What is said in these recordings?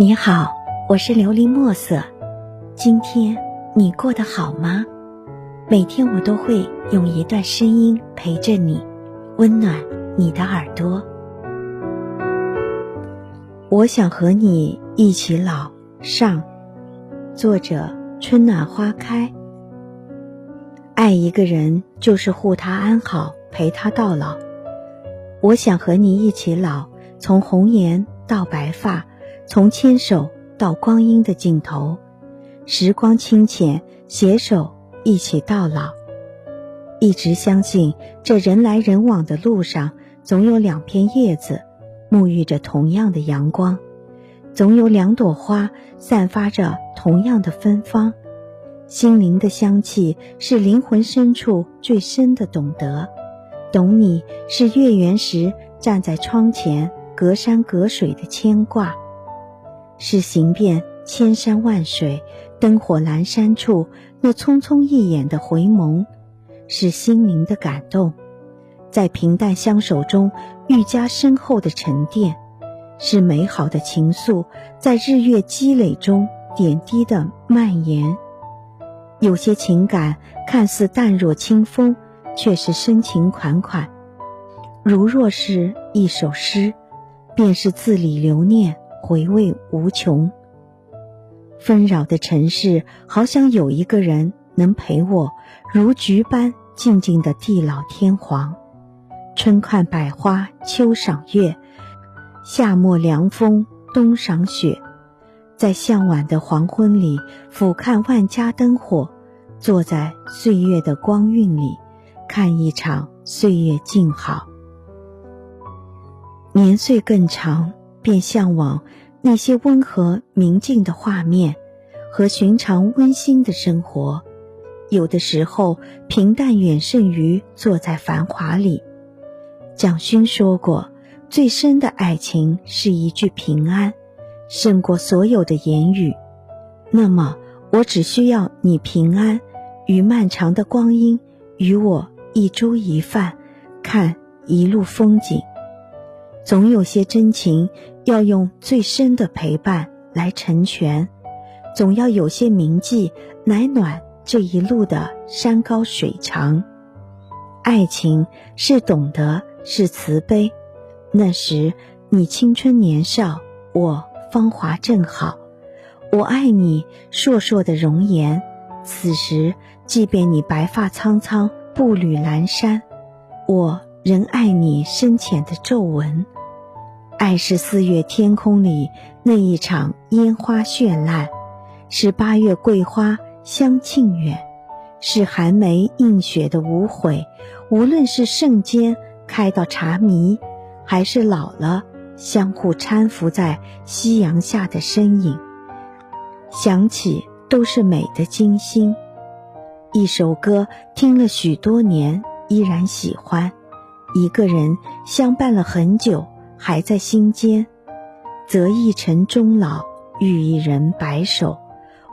你好，我是琉璃墨色。今天你过得好吗？每天我都会用一段声音陪着你，温暖你的耳朵。我想和你一起老。上，作者：春暖花开。爱一个人就是护他安好，陪他到老。我想和你一起老，从红颜到白发。从牵手到光阴的尽头，时光清浅，携手一起到老。一直相信，这人来人往的路上，总有两片叶子，沐浴着同样的阳光；总有两朵花，散发着同样的芬芳。心灵的香气，是灵魂深处最深的懂得。懂你是月圆时站在窗前，隔山隔水的牵挂。是行遍千山万水，灯火阑珊处那匆匆一眼的回眸；是心灵的感动，在平淡相守中愈加深厚的沉淀；是美好的情愫，在日月积累中点滴的蔓延。有些情感看似淡若清风，却是深情款款。如若是一首诗，便是字里留念。回味无穷。纷扰的城市，好想有一个人能陪我，如菊般静静的地老天荒。春看百花，秋赏月，夏末凉风，冬赏雪。在向晚的黄昏里，俯瞰万家灯火，坐在岁月的光晕里，看一场岁月静好。年岁更长。便向往那些温和明净的画面和寻常温馨的生活，有的时候平淡远胜于坐在繁华里。蒋勋说过：“最深的爱情是一句平安，胜过所有的言语。”那么，我只需要你平安，与漫长的光阴与我一粥一饭，看一路风景。总有些真情要用最深的陪伴来成全，总要有些铭记来暖这一路的山高水长。爱情是懂得，是慈悲。那时你青春年少，我芳华正好。我爱你硕硕的容颜，此时即便你白发苍苍，步履阑珊，我仍爱你深浅的皱纹。爱是四月天空里那一场烟花绚烂，是八月桂花香沁远，是寒梅映雪的无悔。无论是圣间开到荼蘼，还是老了相互搀扶在夕阳下的身影，想起都是美的精心。一首歌听了许多年，依然喜欢；一个人相伴了很久。还在心间，择一城终老，遇一人白首。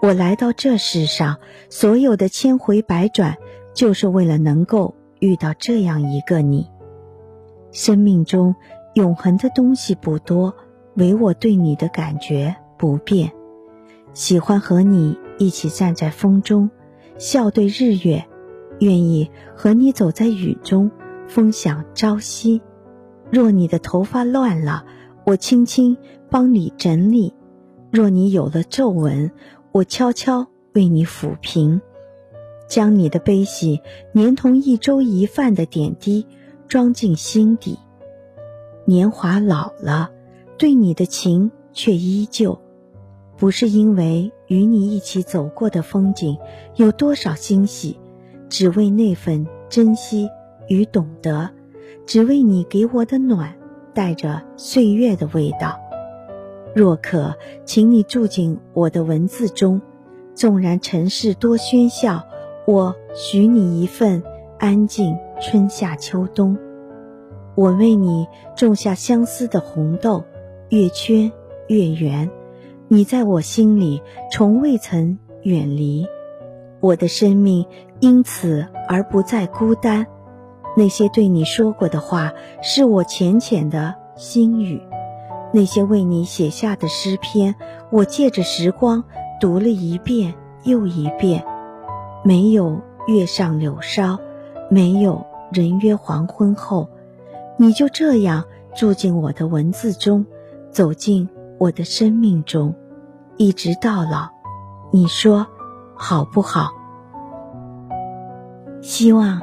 我来到这世上，所有的千回百转，就是为了能够遇到这样一个你。生命中永恒的东西不多，唯我对你的感觉不变。喜欢和你一起站在风中，笑对日月，愿意和你走在雨中，风享朝夕。若你的头发乱了，我轻轻帮你整理；若你有了皱纹，我悄悄为你抚平。将你的悲喜，连同一粥一饭的点滴，装进心底。年华老了，对你的情却依旧。不是因为与你一起走过的风景有多少欣喜，只为那份珍惜与懂得。只为你给我的暖，带着岁月的味道。若可，请你住进我的文字中。纵然尘世多喧嚣，我许你一份安静。春夏秋冬，我为你种下相思的红豆，越圈越圆。你在我心里从未曾远离，我的生命因此而不再孤单。那些对你说过的话，是我浅浅的心语；那些为你写下的诗篇，我借着时光读了一遍又一遍。没有月上柳梢，没有人约黄昏后，你就这样住进我的文字中，走进我的生命中，一直到老。你说好不好？希望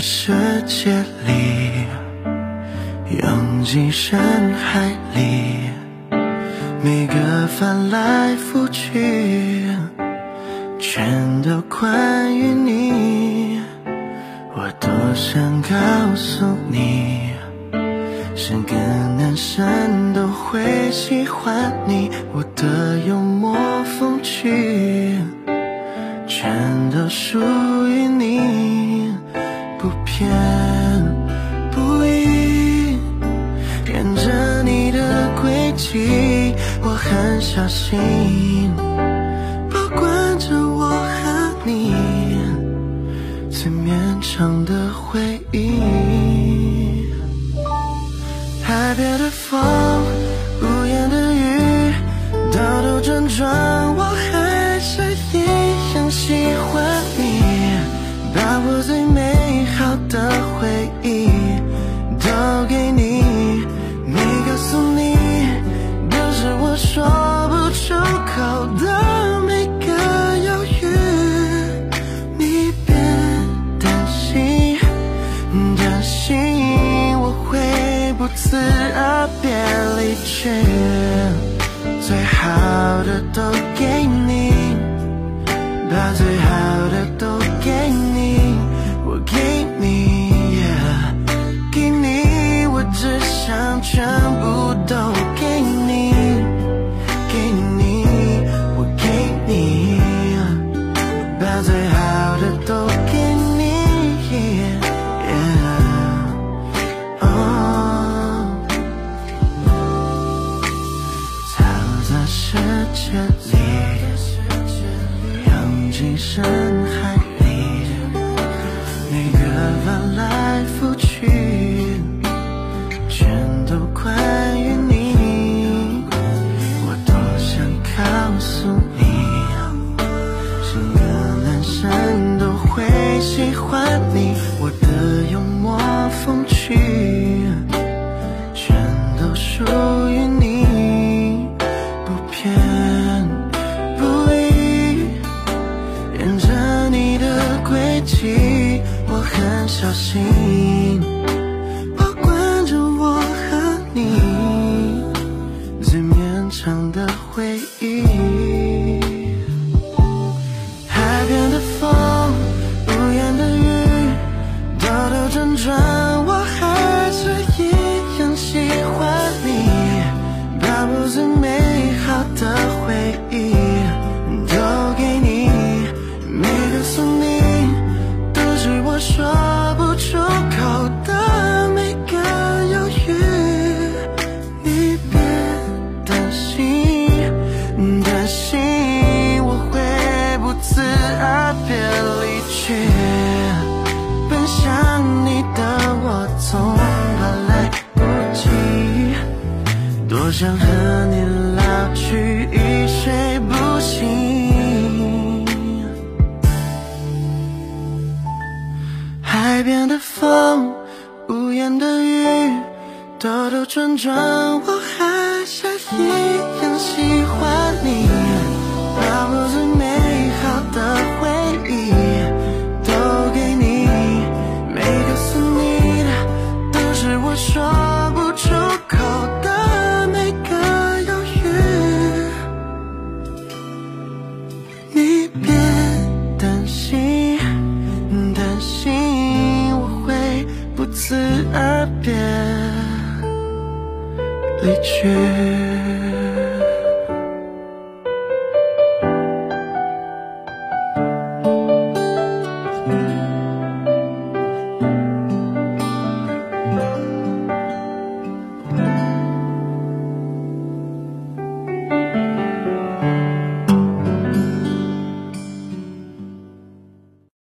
世界里，拥挤深海里，每个翻来覆去，全都关于你。我多想告诉你，是个男生都会喜欢你。我的幽默风趣，全都属于你。天不倚，跟着你的轨迹，我很小心，最好的都给你，把最好的都世界里，拥挤深海。小心，保管着我和你最绵长的回忆。海边的风，屋檐的雨，兜兜转转，我还是一样喜欢你，把我最美想和你老去，一睡不醒。海边的风，屋檐的雨，兜兜转转，我还是一样喜欢你。把我去。